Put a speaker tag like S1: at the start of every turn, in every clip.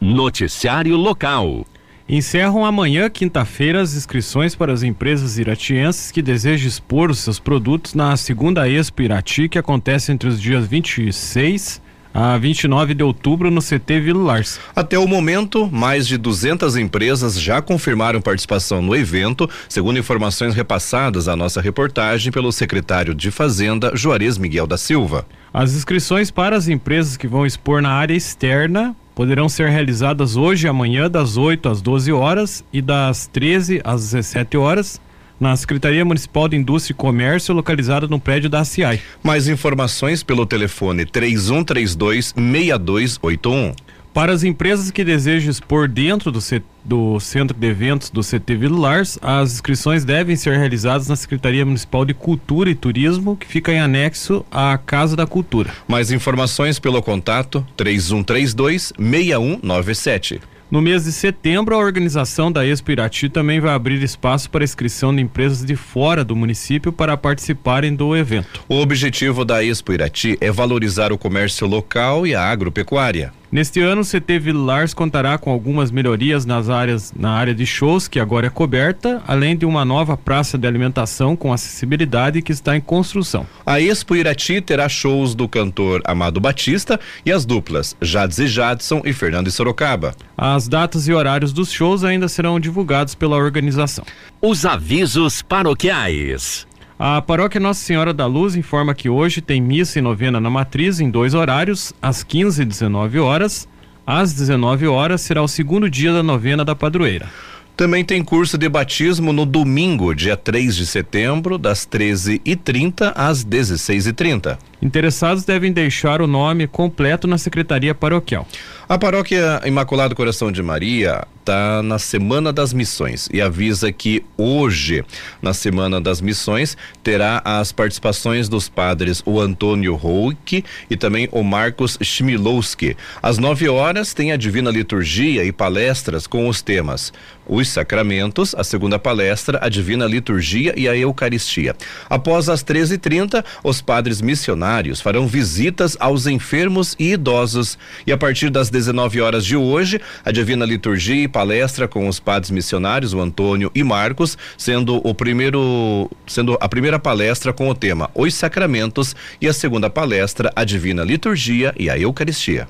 S1: Noticiário Local.
S2: Encerram amanhã, quinta-feira, as inscrições para as empresas iratienses que desejam expor os seus produtos na segunda Expo Irati, que acontece entre os dias 26 a 29 de outubro no CT Vila Lars.
S3: Até o momento, mais de 200 empresas já confirmaram participação no evento, segundo informações repassadas à nossa reportagem pelo secretário de Fazenda, Juarez Miguel da Silva.
S2: As inscrições para as empresas que vão expor na área externa poderão ser realizadas hoje e amanhã das 8 às 12 horas e das 13 às 17 horas na Secretaria Municipal de Indústria e Comércio, localizada no prédio da CIAI.
S3: Mais informações pelo telefone 3132 6281.
S2: Para as empresas que desejam expor dentro do, do Centro de Eventos do CT Vilars, as inscrições devem ser realizadas na Secretaria Municipal de Cultura e Turismo, que fica em anexo à Casa da Cultura.
S3: Mais informações pelo contato 3132 6197.
S2: No mês de setembro, a organização da Expo Irati também vai abrir espaço para inscrição de empresas de fora do município para participarem do evento.
S3: O objetivo da Expo Irati é valorizar o comércio local e a agropecuária.
S2: Neste ano, o CT Vilars contará com algumas melhorias nas áreas, na área de shows, que agora é coberta, além de uma nova praça de alimentação com acessibilidade que está em construção.
S3: A Expo Irati terá shows do cantor Amado Batista e as duplas Jades e Jadson e Fernando e Sorocaba.
S2: As datas e horários dos shows ainda serão divulgados pela organização.
S1: Os avisos paroquiais.
S2: A paróquia Nossa Senhora da Luz informa que hoje tem missa e novena na matriz em dois horários, às 15 e 19 horas. Às 19 horas será o segundo dia da novena da padroeira.
S3: Também tem curso de batismo no domingo, dia 3 de setembro, das 13h30 às 16h30.
S2: Interessados devem deixar o nome completo na secretaria paroquial.
S3: A paróquia Imaculado Coração de Maria está na Semana das Missões e avisa que hoje, na Semana das Missões, terá as participações dos padres o Antônio Rouque e também o Marcos Schmilowski. Às 9 horas tem a Divina Liturgia e palestras com os temas os sacramentos, a segunda palestra, a Divina Liturgia e a Eucaristia. Após as 13h30, os padres missionários farão visitas aos enfermos e idosos. E a partir das 19 horas de hoje, a Divina Liturgia e palestra com os padres missionários, o Antônio e Marcos, sendo o primeiro, sendo a primeira palestra com o tema Os Sacramentos e a segunda palestra, a Divina Liturgia e a Eucaristia.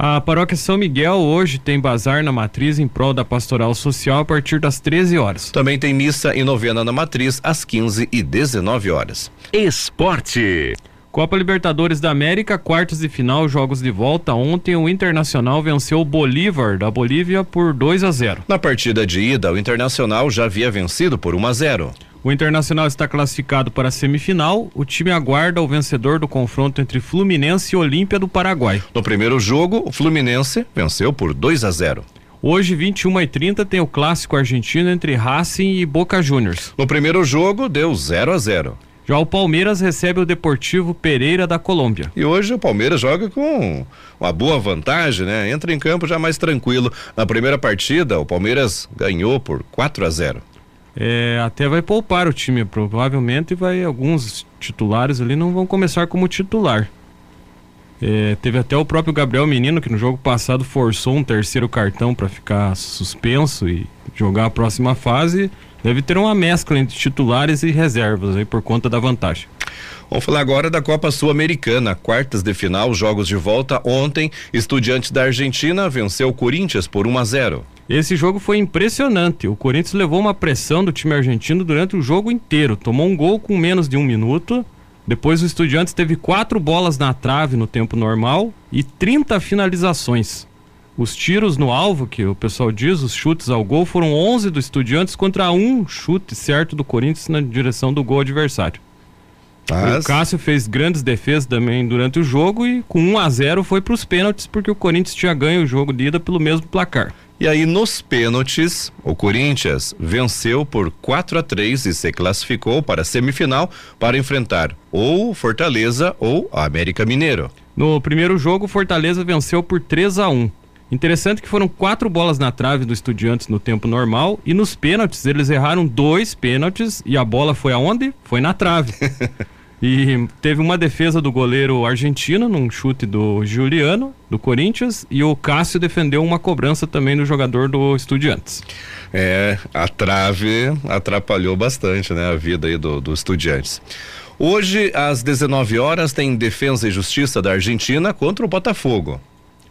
S2: A paróquia São Miguel hoje tem bazar na matriz em prol da pastoral social a partir das 13 horas.
S3: Também tem missa e novena na matriz às 15 e 19 horas.
S1: Esporte.
S2: Copa Libertadores da América, quartos de final, jogos de volta. Ontem o Internacional venceu o Bolívar da Bolívia por 2 a 0.
S3: Na partida de ida, o Internacional já havia vencido por 1 a 0.
S2: O Internacional está classificado para a semifinal. O time aguarda o vencedor do confronto entre Fluminense e Olímpia do Paraguai.
S3: No primeiro jogo, o Fluminense venceu por 2 a 0.
S2: Hoje, 21 e 30 tem o clássico argentino entre Racing e Boca Juniors.
S3: No primeiro jogo, deu 0 a 0.
S2: Já o Palmeiras recebe o Deportivo Pereira da Colômbia.
S3: E hoje o Palmeiras joga com uma boa vantagem, né? Entra em campo já mais tranquilo. Na primeira partida, o Palmeiras ganhou por 4 a 0.
S2: É, até vai poupar o time, provavelmente vai alguns titulares ali não vão começar como titular. É, teve até o próprio Gabriel Menino que no jogo passado forçou um terceiro cartão para ficar suspenso e jogar a próxima fase. Deve ter uma mescla entre titulares e reservas aí por conta da vantagem.
S3: Vamos falar agora da Copa Sul-Americana, quartas de final, jogos de volta. Ontem, Estudiantes da Argentina venceu o Corinthians por 1 a 0.
S2: Esse jogo foi impressionante. O Corinthians levou uma pressão do time argentino durante o jogo inteiro. Tomou um gol com menos de um minuto. Depois o Estudiantes teve quatro bolas na trave no tempo normal e 30 finalizações. Os tiros no alvo, que o pessoal diz, os chutes ao gol, foram 11 do Estudiantes contra um chute certo do Corinthians na direção do gol adversário. Mas... O Cássio fez grandes defesas também durante o jogo e com 1 a 0 foi para os pênaltis porque o Corinthians tinha ganho o jogo de ida pelo mesmo placar.
S3: E aí, nos pênaltis, o Corinthians venceu por 4 a 3 e se classificou para a semifinal para enfrentar ou Fortaleza ou América Mineiro.
S2: No primeiro jogo, Fortaleza venceu por 3 a 1. Interessante que foram quatro bolas na trave do Estudiantes no tempo normal e nos pênaltis eles erraram dois pênaltis e a bola foi aonde? Foi na trave. E teve uma defesa do goleiro argentino num chute do Juliano, do Corinthians, e o Cássio defendeu uma cobrança também do jogador do Estudiantes.
S3: É, a trave atrapalhou bastante, né, a vida aí do, do Estudiantes. Hoje, às 19 horas, tem Defesa e Justiça da Argentina contra o Botafogo.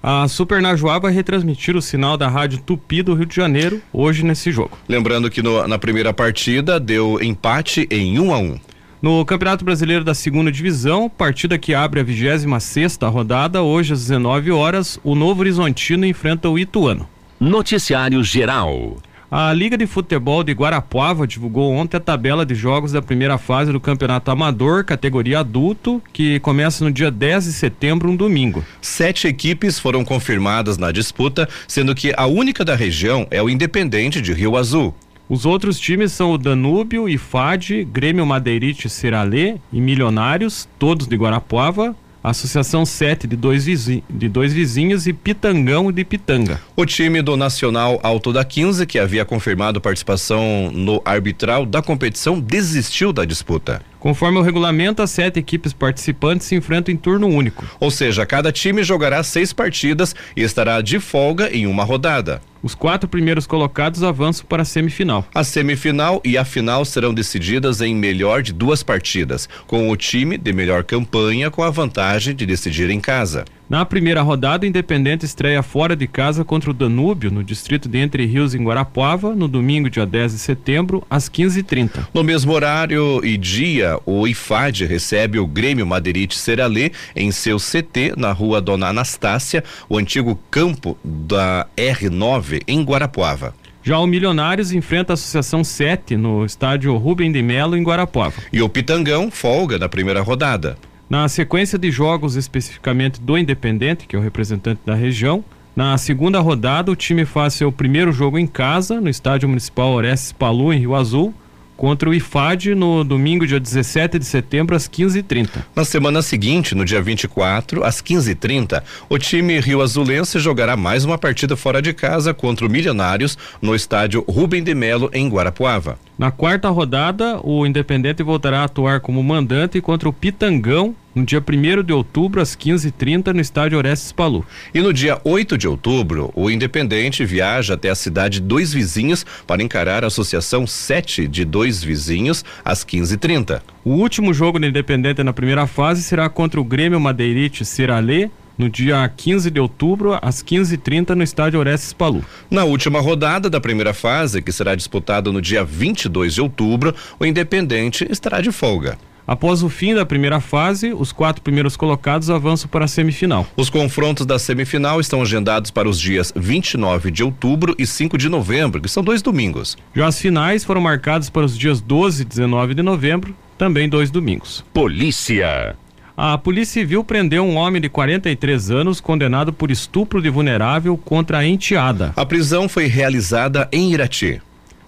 S2: A Super Najuá vai retransmitir o sinal da Rádio Tupi do Rio de Janeiro hoje nesse jogo.
S3: Lembrando que no, na primeira partida deu empate em 1 um a 1 um.
S2: No Campeonato Brasileiro da Segunda Divisão, partida que abre a 26 sexta rodada, hoje às 19 horas, o Novo Horizontino enfrenta o Ituano.
S1: Noticiário Geral.
S2: A Liga de Futebol de Guarapuava divulgou ontem a tabela de jogos da primeira fase do Campeonato Amador, categoria adulto, que começa no dia 10 de setembro, um domingo.
S3: Sete equipes foram confirmadas na disputa, sendo que a única da região é o Independente de Rio Azul.
S2: Os outros times são o Danúbio, IFAD, Grêmio Madeirite Seralê e Milionários, todos de Guarapuava, Associação 7 de dois, vizinhos, de dois vizinhos e Pitangão de Pitanga.
S3: O time do Nacional Alto da 15, que havia confirmado participação no arbitral da competição, desistiu da disputa.
S2: Conforme o regulamento, as sete equipes participantes se enfrentam em turno único.
S3: Ou seja, cada time jogará seis partidas e estará de folga em uma rodada.
S2: Os quatro primeiros colocados avançam para a semifinal.
S3: A semifinal e a final serão decididas em melhor de duas partidas, com o time de melhor campanha com a vantagem de decidir em casa.
S2: Na primeira rodada, o Independente estreia fora de casa contra o Danúbio, no distrito de Entre Rios, em Guarapuava, no domingo, dia 10 de setembro, às 15h30.
S3: No mesmo horário e dia, o IFAD recebe o Grêmio Madeirite Seralê em seu CT na rua Dona Anastácia, o antigo campo da R9, em Guarapuava.
S2: Já o Milionários enfrenta a Associação 7 no estádio Rubem de Melo, em Guarapuava.
S3: E o Pitangão folga na primeira rodada.
S2: Na sequência de jogos especificamente do Independente, que é o representante da região, na segunda rodada o time faz seu primeiro jogo em casa, no Estádio Municipal Orestes Palu, em Rio Azul, contra o IFAD no domingo, dia 17 de setembro, às 15h30.
S3: Na semana seguinte, no dia 24, às 15h30, o time Rio Azulense jogará mais uma partida fora de casa contra o Milionários no estádio Rubem de Melo, em Guarapuava.
S2: Na quarta rodada, o Independente voltará a atuar como mandante contra o Pitangão no dia 1 de outubro, às 15h30, no estádio Orestes Palu.
S3: E no dia 8 de outubro, o Independente viaja até a cidade Dois Vizinhos para encarar a Associação 7 de Dois Vizinhos, às 15h30.
S2: O último jogo do Independente na primeira fase será contra o Grêmio Madeirite Seralê, no dia 15 de outubro, às 15h30, no estádio Orestes Palu.
S3: Na última rodada da primeira fase, que será disputada no dia 22 de outubro, o Independente estará de folga.
S2: Após o fim da primeira fase, os quatro primeiros colocados avançam para a semifinal.
S3: Os confrontos da semifinal estão agendados para os dias 29 de outubro e 5 de novembro, que são dois domingos.
S2: Já as finais foram marcadas para os dias 12 e 19 de novembro, também dois domingos.
S1: Polícia.
S2: A Polícia Civil prendeu um homem de 43 anos condenado por estupro de vulnerável contra a enteada.
S3: A prisão foi realizada em Irati.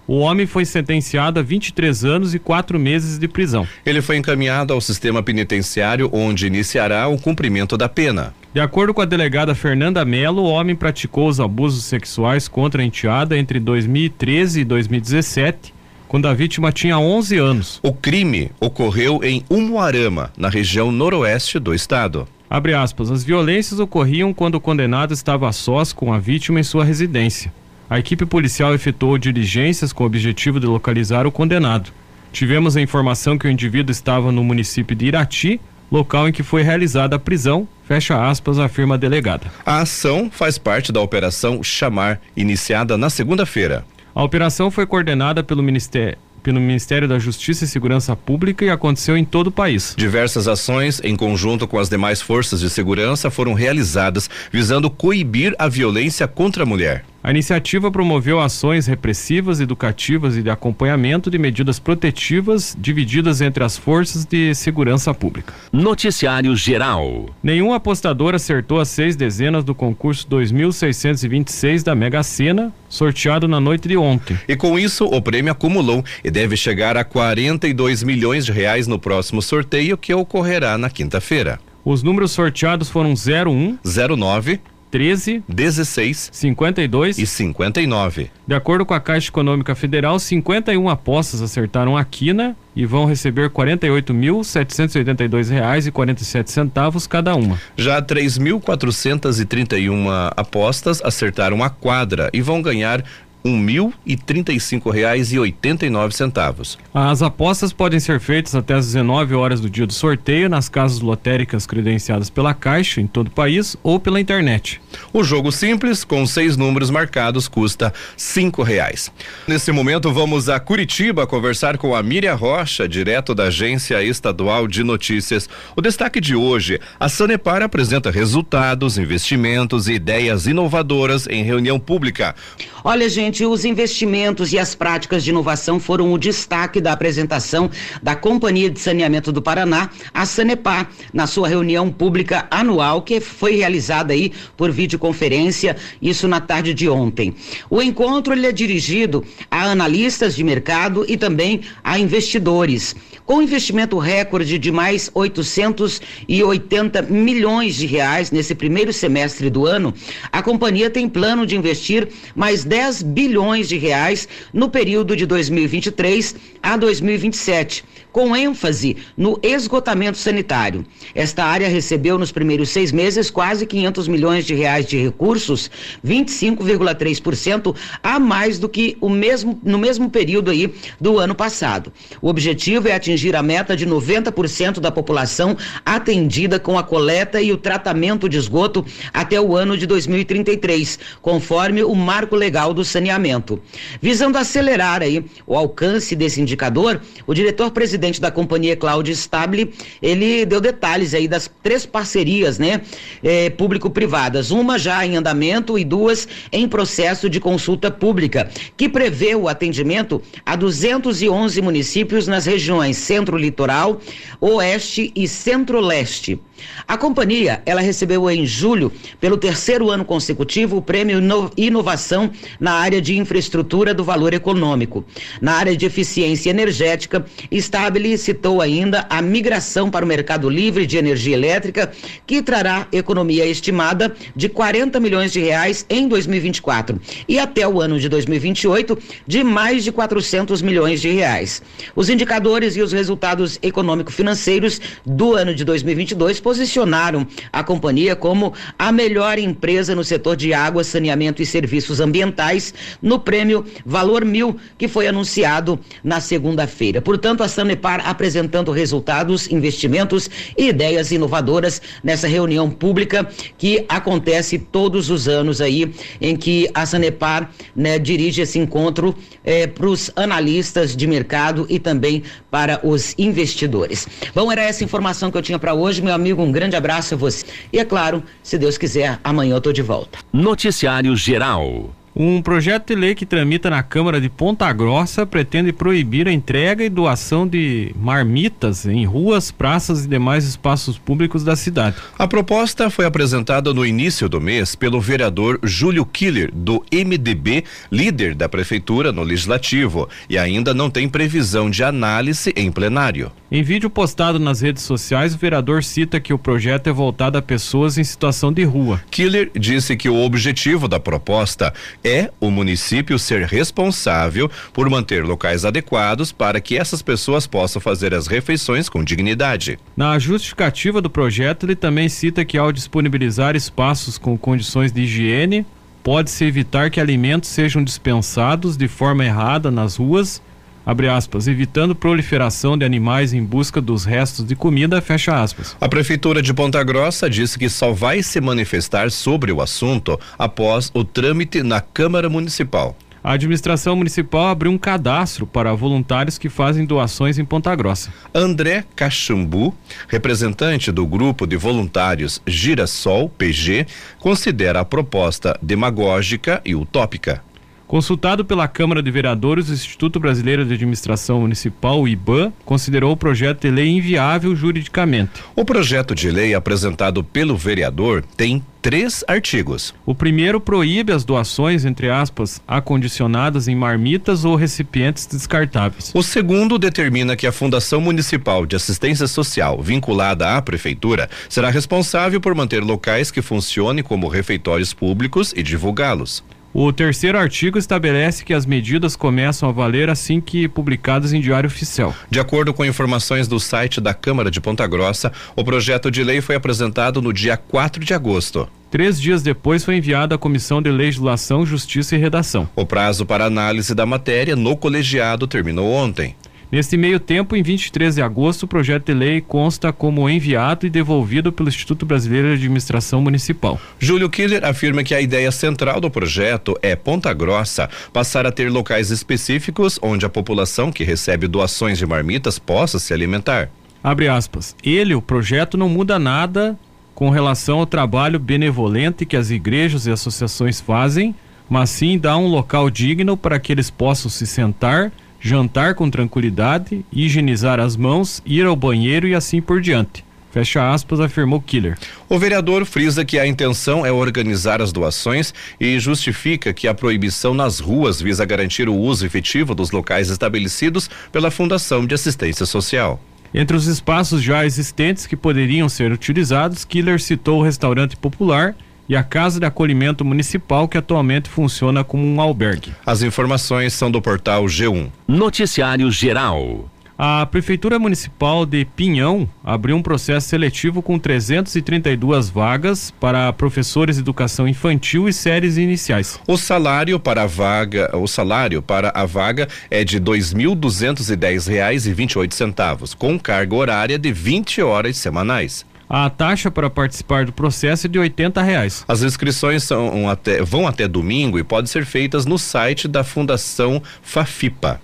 S2: O homem foi sentenciado a 23 anos e quatro meses de prisão.
S3: Ele foi encaminhado ao sistema penitenciário, onde iniciará o cumprimento da pena.
S2: De acordo com a delegada Fernanda Mello, o homem praticou os abusos sexuais contra a enteada entre 2013 e 2017 quando a vítima tinha 11 anos.
S3: O crime ocorreu em Umuarama, na região noroeste do estado.
S2: Abre aspas, as violências ocorriam quando o condenado estava a sós com a vítima em sua residência. A equipe policial efetuou diligências com o objetivo de localizar o condenado. Tivemos a informação que o indivíduo estava no município de Irati, local em que foi realizada a prisão, fecha aspas, afirma a delegada.
S3: A ação faz parte da Operação Chamar, iniciada na segunda-feira.
S2: A operação foi coordenada pelo Ministério pelo Ministério da Justiça e Segurança Pública e aconteceu em todo o país.
S3: Diversas ações, em conjunto com as demais forças de segurança, foram realizadas visando coibir a violência contra a mulher.
S2: A iniciativa promoveu ações repressivas, educativas e de acompanhamento de medidas protetivas divididas entre as forças de segurança pública.
S1: Noticiário Geral.
S2: Nenhum apostador acertou as seis dezenas do concurso 2626 da Mega Sena, sorteado na noite de ontem.
S3: E com isso, o prêmio acumulou e deve chegar a 42 milhões de reais no próximo sorteio que ocorrerá na quinta-feira.
S2: Os números sorteados foram 01,
S3: 09,
S2: 13,
S3: 16
S2: 52
S3: e 59.
S2: De acordo com a Caixa Econômica Federal, 51 apostas acertaram a quina e vão receber R$ 48.782,47 cada uma.
S3: Já 3.431 apostas acertaram a quadra e vão ganhar um mil e trinta e cinco reais e oitenta e nove centavos.
S2: As apostas podem ser feitas até às 19 horas do dia do sorteio nas casas lotéricas credenciadas pela Caixa em todo o país ou pela internet.
S3: O jogo simples com seis números marcados custa cinco reais. Nesse momento vamos a Curitiba conversar com a Miriam Rocha, direto da Agência Estadual de Notícias. O destaque de hoje: a Sanepar apresenta resultados, investimentos e ideias inovadoras em reunião pública.
S4: Olha, gente, os investimentos e as práticas de inovação foram o destaque da apresentação da Companhia de Saneamento do Paraná, a Sanepar, na sua reunião pública anual que foi realizada aí por videoconferência, isso na tarde de ontem. O encontro ele é dirigido a analistas de mercado e também a investidores. Com investimento recorde de mais 880 milhões de reais nesse primeiro semestre do ano, a companhia tem plano de investir mais 10 bilhões de reais no período de 2023 a 2027 com ênfase no esgotamento sanitário. Esta área recebeu nos primeiros seis meses quase 500 milhões de reais de recursos, 25,3% a mais do que o mesmo no mesmo período aí do ano passado. O objetivo é atingir a meta de 90% da população atendida com a coleta e o tratamento de esgoto até o ano de 2033, conforme o marco legal do saneamento. Visando acelerar aí o alcance desse indicador, o diretor-presidente presidente da companhia, Cláudio Stable, ele deu detalhes aí das três parcerias, né, eh, público-privadas, uma já em andamento e duas em processo de consulta pública, que prevê o atendimento a 211 municípios nas regiões Centro-Litoral, Oeste e Centro-Leste. A companhia, ela recebeu em julho, pelo terceiro ano consecutivo, o prêmio Inovação na área de infraestrutura do valor econômico. Na área de eficiência energética, Stabile citou ainda a migração para o mercado livre de energia elétrica, que trará economia estimada de 40 milhões de reais em 2024 e até o ano de 2028 de mais de 400 milhões de reais. Os indicadores e os resultados econômico-financeiros do ano de 2022 posicionaram a companhia como a melhor empresa no setor de água, saneamento e serviços ambientais no prêmio Valor Mil, que foi anunciado na segunda-feira. Portanto, a Sanepar apresentando resultados, investimentos e ideias inovadoras nessa reunião pública que acontece todos os anos aí, em que a Sanepar né, dirige esse encontro eh, para os analistas de mercado e também para os investidores. Bom, era essa informação que eu tinha para hoje, meu amigo. Um grande abraço a você. E é claro, se Deus quiser, amanhã eu estou de volta.
S1: Noticiário Geral.
S2: Um projeto de lei que tramita na Câmara de Ponta Grossa pretende proibir a entrega e doação de marmitas em ruas, praças e demais espaços públicos da cidade.
S3: A proposta foi apresentada no início do mês pelo vereador Júlio Killer, do MDB, líder da prefeitura no legislativo, e ainda não tem previsão de análise em plenário.
S2: Em vídeo postado nas redes sociais, o vereador cita que o projeto é voltado a pessoas em situação de rua.
S3: Killer disse que o objetivo da proposta é o município ser responsável por manter locais adequados para que essas pessoas possam fazer as refeições com dignidade.
S2: Na justificativa do projeto, ele também cita que ao disponibilizar espaços com condições de higiene, pode-se evitar que alimentos sejam dispensados de forma errada nas ruas abre aspas, evitando proliferação de animais em busca dos restos de comida, fecha aspas.
S3: A Prefeitura de Ponta Grossa disse que só vai se manifestar sobre o assunto após o trâmite na Câmara Municipal.
S2: A administração municipal abriu um cadastro para voluntários que fazem doações em Ponta Grossa.
S3: André Cachambu, representante do grupo de voluntários Girassol PG, considera a proposta demagógica e utópica.
S2: Consultado pela Câmara de Vereadores, o Instituto Brasileiro de Administração Municipal, o IBAN, considerou o projeto de lei inviável juridicamente.
S3: O projeto de lei apresentado pelo vereador tem três artigos.
S2: O primeiro proíbe as doações, entre aspas, acondicionadas em marmitas ou recipientes descartáveis.
S3: O segundo determina que a Fundação Municipal de Assistência Social, vinculada à Prefeitura, será responsável por manter locais que funcionem como refeitórios públicos e divulgá-los.
S2: O terceiro artigo estabelece que as medidas começam a valer assim que publicadas em Diário Oficial.
S3: De acordo com informações do site da Câmara de Ponta Grossa, o projeto de lei foi apresentado no dia 4 de agosto.
S2: Três dias depois foi enviado à Comissão de Legislação, Justiça e Redação.
S3: O prazo para análise da matéria no colegiado terminou ontem.
S2: Neste meio tempo, em 23 de agosto, o projeto de lei consta como enviado e devolvido pelo Instituto Brasileiro de Administração Municipal.
S3: Júlio Killer afirma que a ideia central do projeto é Ponta Grossa passar a ter locais específicos onde a população que recebe doações de marmitas possa se alimentar.
S2: Abre aspas. Ele, o projeto, não muda nada com relação ao trabalho benevolente que as igrejas e associações fazem, mas sim dá um local digno para que eles possam se sentar jantar com tranquilidade, higienizar as mãos, ir ao banheiro e assim por diante. Fecha aspas, afirmou Killer.
S3: O vereador frisa que a intenção é organizar as doações e justifica que a proibição nas ruas visa garantir o uso efetivo dos locais estabelecidos pela Fundação de Assistência Social.
S2: Entre os espaços já existentes que poderiam ser utilizados, Killer citou o restaurante popular e a Casa de Acolhimento Municipal, que atualmente funciona como um albergue.
S3: As informações são do portal G1.
S1: Noticiário Geral.
S2: A Prefeitura Municipal de Pinhão abriu um processo seletivo com 332 vagas para professores de educação infantil e séries iniciais.
S3: O salário para a vaga, o salário para a vaga é de R$ 2.210,28, com carga horária de 20 horas semanais.
S2: A taxa para participar do processo é de R$ reais.
S3: As inscrições são até, vão até domingo e podem ser feitas no site da Fundação Fafipa.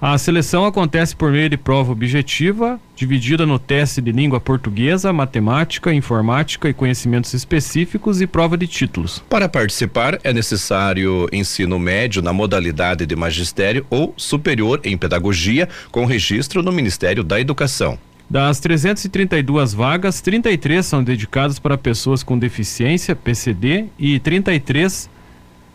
S2: A seleção acontece por meio de prova objetiva, dividida no teste de língua portuguesa, matemática, informática e conhecimentos específicos e prova de títulos.
S3: Para participar, é necessário ensino médio na modalidade de magistério ou superior em pedagogia, com registro no Ministério da Educação.
S2: Das 332 vagas, 33 são dedicadas para pessoas com deficiência, PCD, e 33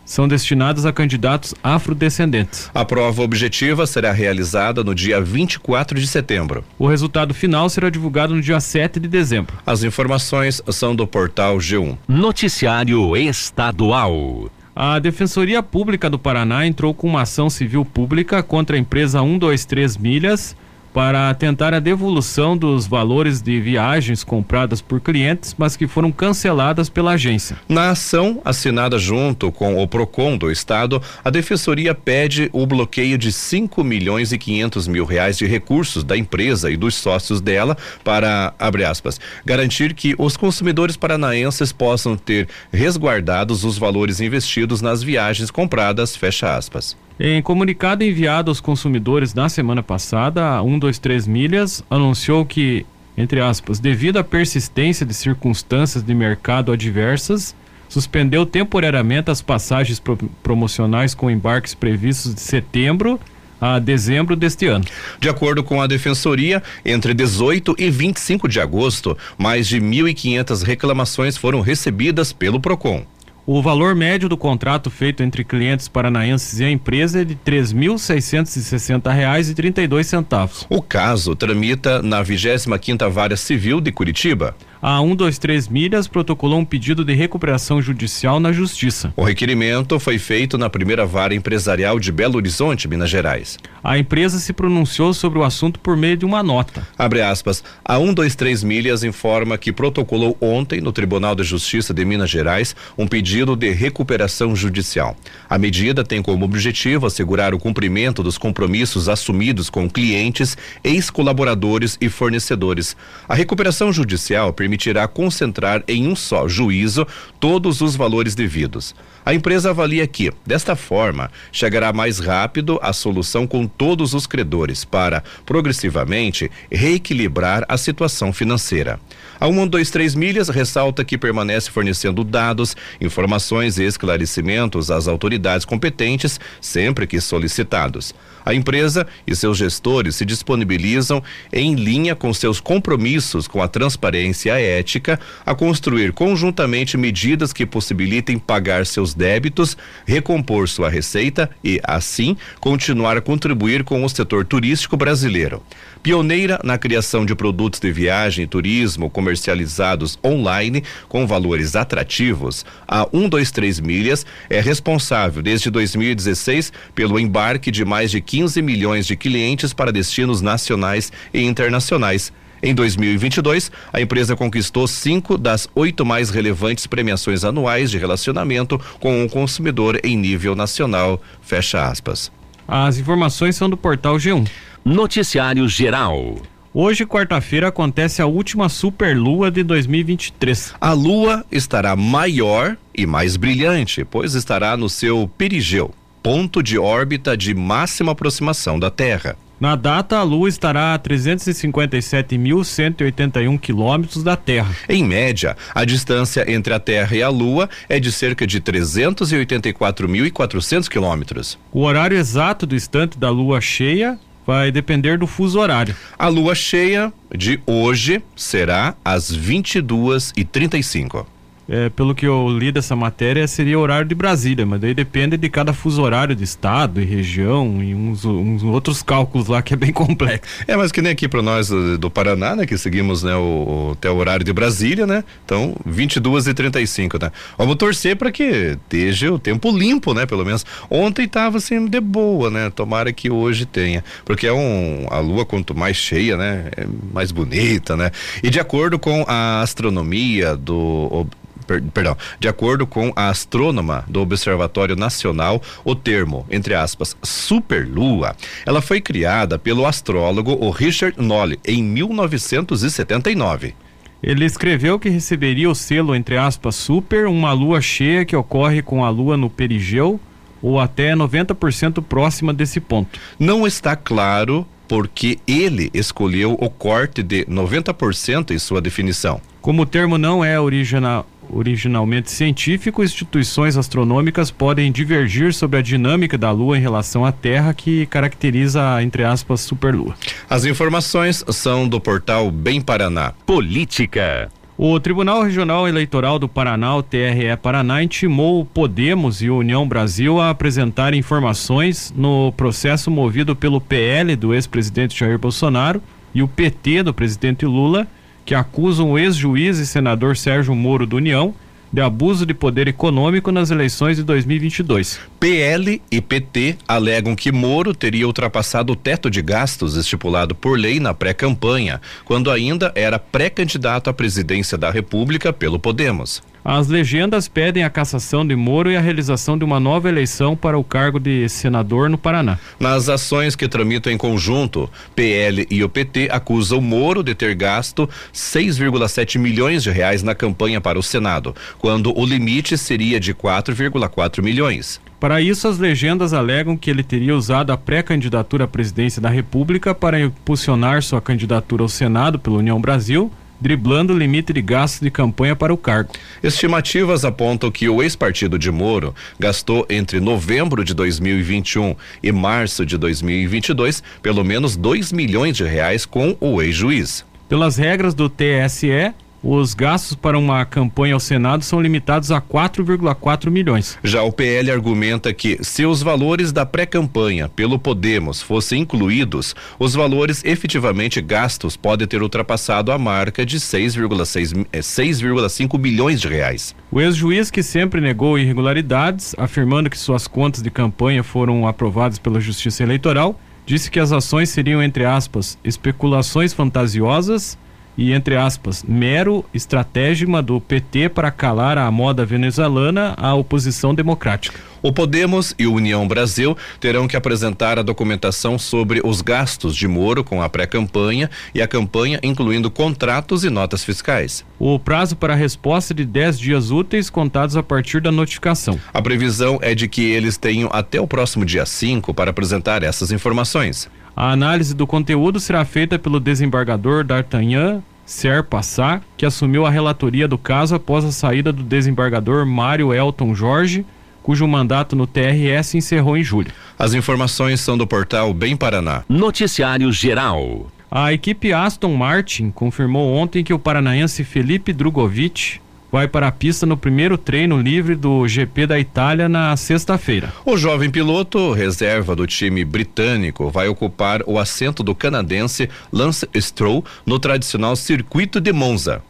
S2: são destinadas a candidatos afrodescendentes.
S3: A prova objetiva será realizada no dia 24 de setembro.
S2: O resultado final será divulgado no dia 7 de dezembro.
S3: As informações são do portal G1.
S1: Noticiário Estadual.
S2: A Defensoria Pública do Paraná entrou com uma ação civil pública contra a empresa 123 Milhas para tentar a devolução dos valores de viagens compradas por clientes, mas que foram canceladas pela agência.
S3: Na ação, assinada junto com o Procon do Estado, a Defensoria pede o bloqueio de 5 milhões e 500 mil reais de recursos da empresa e dos sócios dela para, abre aspas, garantir que os consumidores paranaenses possam ter resguardados os valores investidos nas viagens compradas, fecha aspas.
S2: Em comunicado enviado aos consumidores na semana passada, a 123 Milhas anunciou que, entre aspas, devido à persistência de circunstâncias de mercado adversas, suspendeu temporariamente as passagens pro promocionais com embarques previstos de setembro a dezembro deste ano.
S3: De acordo com a Defensoria, entre 18 e 25 de agosto, mais de 1.500 reclamações foram recebidas pelo PROCON.
S2: O valor médio do contrato feito entre clientes paranaenses e a empresa é de R$ 3.660,32.
S3: O caso tramita na 25ª Vara Civil de Curitiba.
S2: A 123 Milhas protocolou um pedido de recuperação judicial na Justiça.
S3: O requerimento foi feito na primeira vara empresarial de Belo Horizonte, Minas Gerais.
S2: A empresa se pronunciou sobre o assunto por meio de uma nota.
S3: Abre aspas. A 123 Milhas informa que protocolou ontem no Tribunal de Justiça de Minas Gerais um pedido de recuperação judicial. A medida tem como objetivo assegurar o cumprimento dos compromissos assumidos com clientes, ex-colaboradores e fornecedores. A recuperação judicial permite permitirá concentrar em um só juízo todos os valores devidos. A empresa avalia que, desta forma, chegará mais rápido à solução com todos os credores para, progressivamente, reequilibrar a situação financeira. A 123 Milhas ressalta que permanece fornecendo dados, informações e esclarecimentos às autoridades competentes sempre que solicitados. A empresa e seus gestores se disponibilizam em linha com seus compromissos com a transparência ética a construir conjuntamente medidas que possibilitem pagar seus débitos, recompor sua receita e, assim, continuar a contribuir com o setor turístico brasileiro. Pioneira na criação de produtos de viagem e turismo comercializados online com valores atrativos, a 123 Milhas é responsável desde 2016 pelo embarque de mais de 15 milhões de clientes para destinos nacionais e internacionais. Em 2022, a empresa conquistou cinco das oito mais relevantes premiações anuais de relacionamento com o consumidor em nível nacional. Fecha aspas.
S2: As informações são do portal G1.
S1: Noticiário Geral.
S2: Hoje, quarta-feira, acontece a última superlua de 2023.
S3: A lua estará maior e mais brilhante, pois estará no seu perigeu, ponto de órbita de máxima aproximação da Terra.
S2: Na data, a Lua estará a 357.181 quilômetros da Terra.
S3: Em média, a distância entre a Terra e a Lua é de cerca de 384.400 quilômetros.
S2: O horário exato do instante da Lua cheia vai depender do fuso horário.
S3: A Lua cheia de hoje será às 22h35.
S2: É, pelo que eu li dessa matéria, seria o horário de Brasília, mas daí depende de cada fuso horário de estado e região e uns, uns outros cálculos lá que é bem complexo.
S3: É, mas que nem aqui para nós do, Paraná, né, que seguimos, né, o, até o horário de Brasília, né? Então, 22 e 35, né? Vamos torcer para que esteja o tempo limpo, né, pelo menos. Ontem estava assim de boa, né? Tomara que hoje tenha, porque é um a lua quanto mais cheia, né, é mais bonita, né? E de acordo com a astronomia do per, perdão, de acordo com a astrônoma do Observatório Nacional, o termo, entre aspas, superlua, ela foi criada pelo astrólogo o Richard Nolle em 1979.
S2: Ele escreveu que receberia o selo, entre aspas, super, uma lua cheia que ocorre com a lua no perigeu ou até 90% próxima desse ponto.
S3: Não está claro porque ele escolheu o corte de 90% em sua definição.
S2: Como o termo não é original, originalmente científico, instituições astronômicas podem divergir sobre a dinâmica da Lua em relação à Terra, que caracteriza a, entre aspas, superlua.
S3: As informações são do portal Bem Paraná.
S1: Política.
S2: O Tribunal Regional Eleitoral do Paraná, o TRE Paraná, intimou o Podemos e o União Brasil a apresentar informações no processo movido pelo PL do ex-presidente Jair Bolsonaro e o PT do presidente Lula que acusam o ex-juiz e senador Sérgio Moro do União de abuso de poder econômico nas eleições de 2022.
S3: PL e PT alegam que Moro teria ultrapassado o teto de gastos estipulado por lei na pré-campanha, quando ainda era pré-candidato à presidência da República pelo Podemos.
S2: As legendas pedem a cassação de Moro e a realização de uma nova eleição para o cargo de senador no Paraná.
S3: Nas ações que tramitam em conjunto, PL e o PT acusam Moro de ter gasto 6,7 milhões de reais na campanha para o Senado, quando o limite seria de 4,4 milhões.
S2: Para isso, as legendas alegam que ele teria usado a pré-candidatura à presidência da República para impulsionar sua candidatura ao Senado pela União Brasil driblando o limite de gastos de campanha para o cargo.
S3: Estimativas apontam que o ex-partido de Moro gastou entre novembro de 2021 e março de 2022 pelo menos 2 milhões de reais com o ex-juiz.
S2: Pelas regras do TSE, os gastos para uma campanha ao Senado são limitados a 4,4 milhões.
S3: Já o PL argumenta que, se os valores da pré-campanha pelo Podemos fossem incluídos, os valores efetivamente gastos podem ter ultrapassado a marca de 6,5 eh, milhões de reais.
S2: O ex-juiz, que sempre negou irregularidades, afirmando que suas contas de campanha foram aprovadas pela Justiça Eleitoral, disse que as ações seriam, entre aspas, especulações fantasiosas e, entre aspas, mero estratégima do PT para calar a moda venezuelana à oposição democrática.
S3: O Podemos e o União Brasil terão que apresentar a documentação sobre os gastos de Moro com a pré-campanha e a campanha, incluindo contratos e notas fiscais.
S2: O prazo para a resposta é de 10 dias úteis contados a partir da notificação.
S3: A previsão é de que eles tenham até o próximo dia 5 para apresentar essas informações.
S2: A análise do conteúdo será feita pelo desembargador D'Artagnan Ser Passar, que assumiu a relatoria do caso após a saída do desembargador Mário Elton Jorge, cujo mandato no TRS encerrou em julho.
S3: As informações são do portal Bem Paraná.
S1: Noticiário Geral.
S2: A equipe Aston Martin confirmou ontem que o paranaense Felipe Drogovic vai para a pista no primeiro treino livre do GP da Itália na sexta-feira.
S3: O jovem piloto, reserva do time britânico, vai ocupar o assento do canadense Lance Stroll no tradicional circuito de Monza.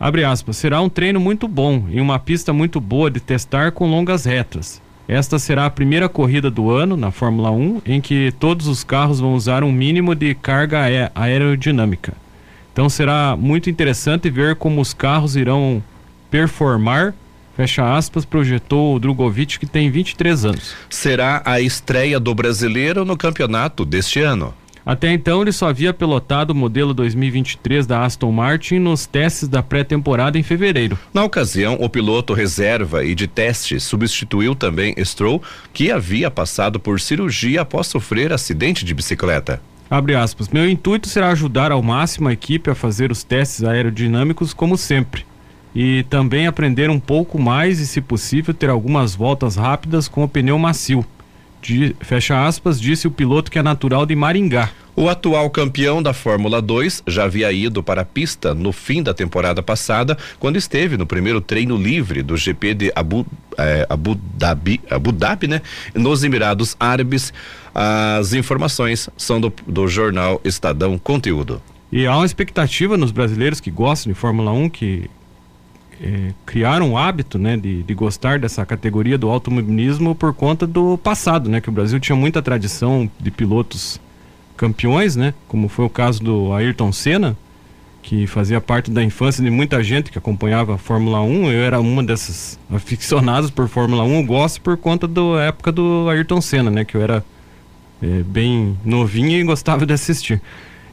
S2: Abre aspas, será um treino muito bom e uma pista muito boa de testar com longas retas. Esta será a primeira corrida do ano na Fórmula 1 em que todos os carros vão usar um mínimo de carga aerodinâmica. Então será muito interessante ver como os carros irão performar, fecha aspas, projetou o Drogovic, que tem 23 anos.
S3: Será a estreia do brasileiro no campeonato deste ano.
S2: Até então, ele só havia pilotado o modelo 2023 da Aston Martin nos testes da pré-temporada em fevereiro.
S3: Na ocasião, o piloto reserva e de teste substituiu também Stroll, que havia passado por cirurgia após sofrer acidente de bicicleta.
S2: Abre aspas. Meu intuito será ajudar ao máximo a equipe a fazer os testes aerodinâmicos como sempre e também aprender um pouco mais e, se possível, ter algumas voltas rápidas com o pneu macio. De, fecha aspas, disse o piloto que é natural de Maringá.
S3: O atual campeão da Fórmula 2 já havia ido para a pista no fim da temporada passada, quando esteve no primeiro treino livre do GP de Abu, eh, Abu Dhabi, Abu Dhabi, né? Nos Emirados Árabes. As informações são do, do jornal Estadão Conteúdo.
S2: E há uma expectativa nos brasileiros que gostam de Fórmula 1 que é, criaram um hábito né, de, de gostar dessa categoria do automobilismo por conta do passado, né? Que o Brasil tinha muita tradição de pilotos campeões, né? Como foi o caso do Ayrton Senna, que fazia parte da infância de muita gente que acompanhava a Fórmula 1. Eu era uma dessas aficionadas por Fórmula 1. Eu gosto por conta da época do Ayrton Senna, né? Que eu era é, bem novinho e gostava de assistir.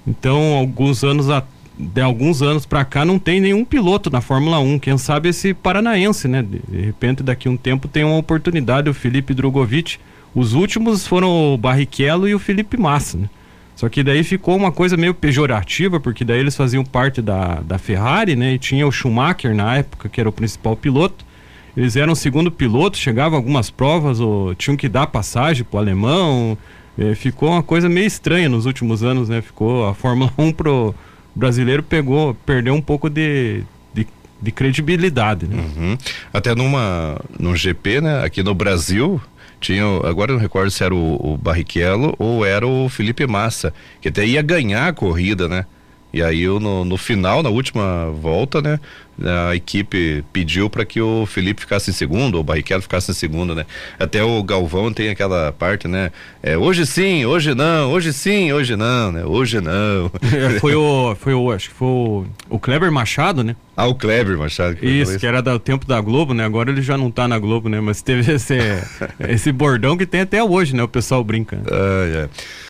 S2: Então, alguns anos atrás de alguns anos para cá não tem nenhum piloto na Fórmula 1. Quem sabe esse paranaense, né? De repente, daqui a um tempo tem uma oportunidade o Felipe Drogovic. Os últimos foram o Barrichello e o Felipe Massa, né? Só que daí ficou uma coisa meio pejorativa, porque daí eles faziam parte da, da Ferrari, né? E tinha o Schumacher na época, que era o principal piloto. Eles eram o segundo piloto, chegavam algumas provas, ou tinham que dar passagem pro alemão. É, ficou uma coisa meio estranha nos últimos anos, né? Ficou a Fórmula 1 pro, brasileiro pegou, perdeu um pouco de, de, de credibilidade. Né?
S3: Uhum. Até numa, num GP, né? Aqui no Brasil, tinha, agora não recordo se era o, o Barrichello ou era o Felipe Massa, que até ia ganhar a corrida, né? E aí no, no final, na última volta, né? A equipe pediu para que o Felipe ficasse em segundo, ou o Barrichello ficasse em segundo, né? Até o Galvão tem aquela parte, né? É, hoje sim, hoje não, hoje sim, hoje não, né? Hoje não.
S2: É, foi o, foi o, acho que foi o, o Kleber Machado, né?
S3: Ah, o Kleber Machado.
S2: Que isso, que era do tempo da Globo, né? Agora ele já não tá na Globo, né? Mas teve esse, esse bordão que tem até hoje, né? O pessoal brinca.
S3: Ah, é.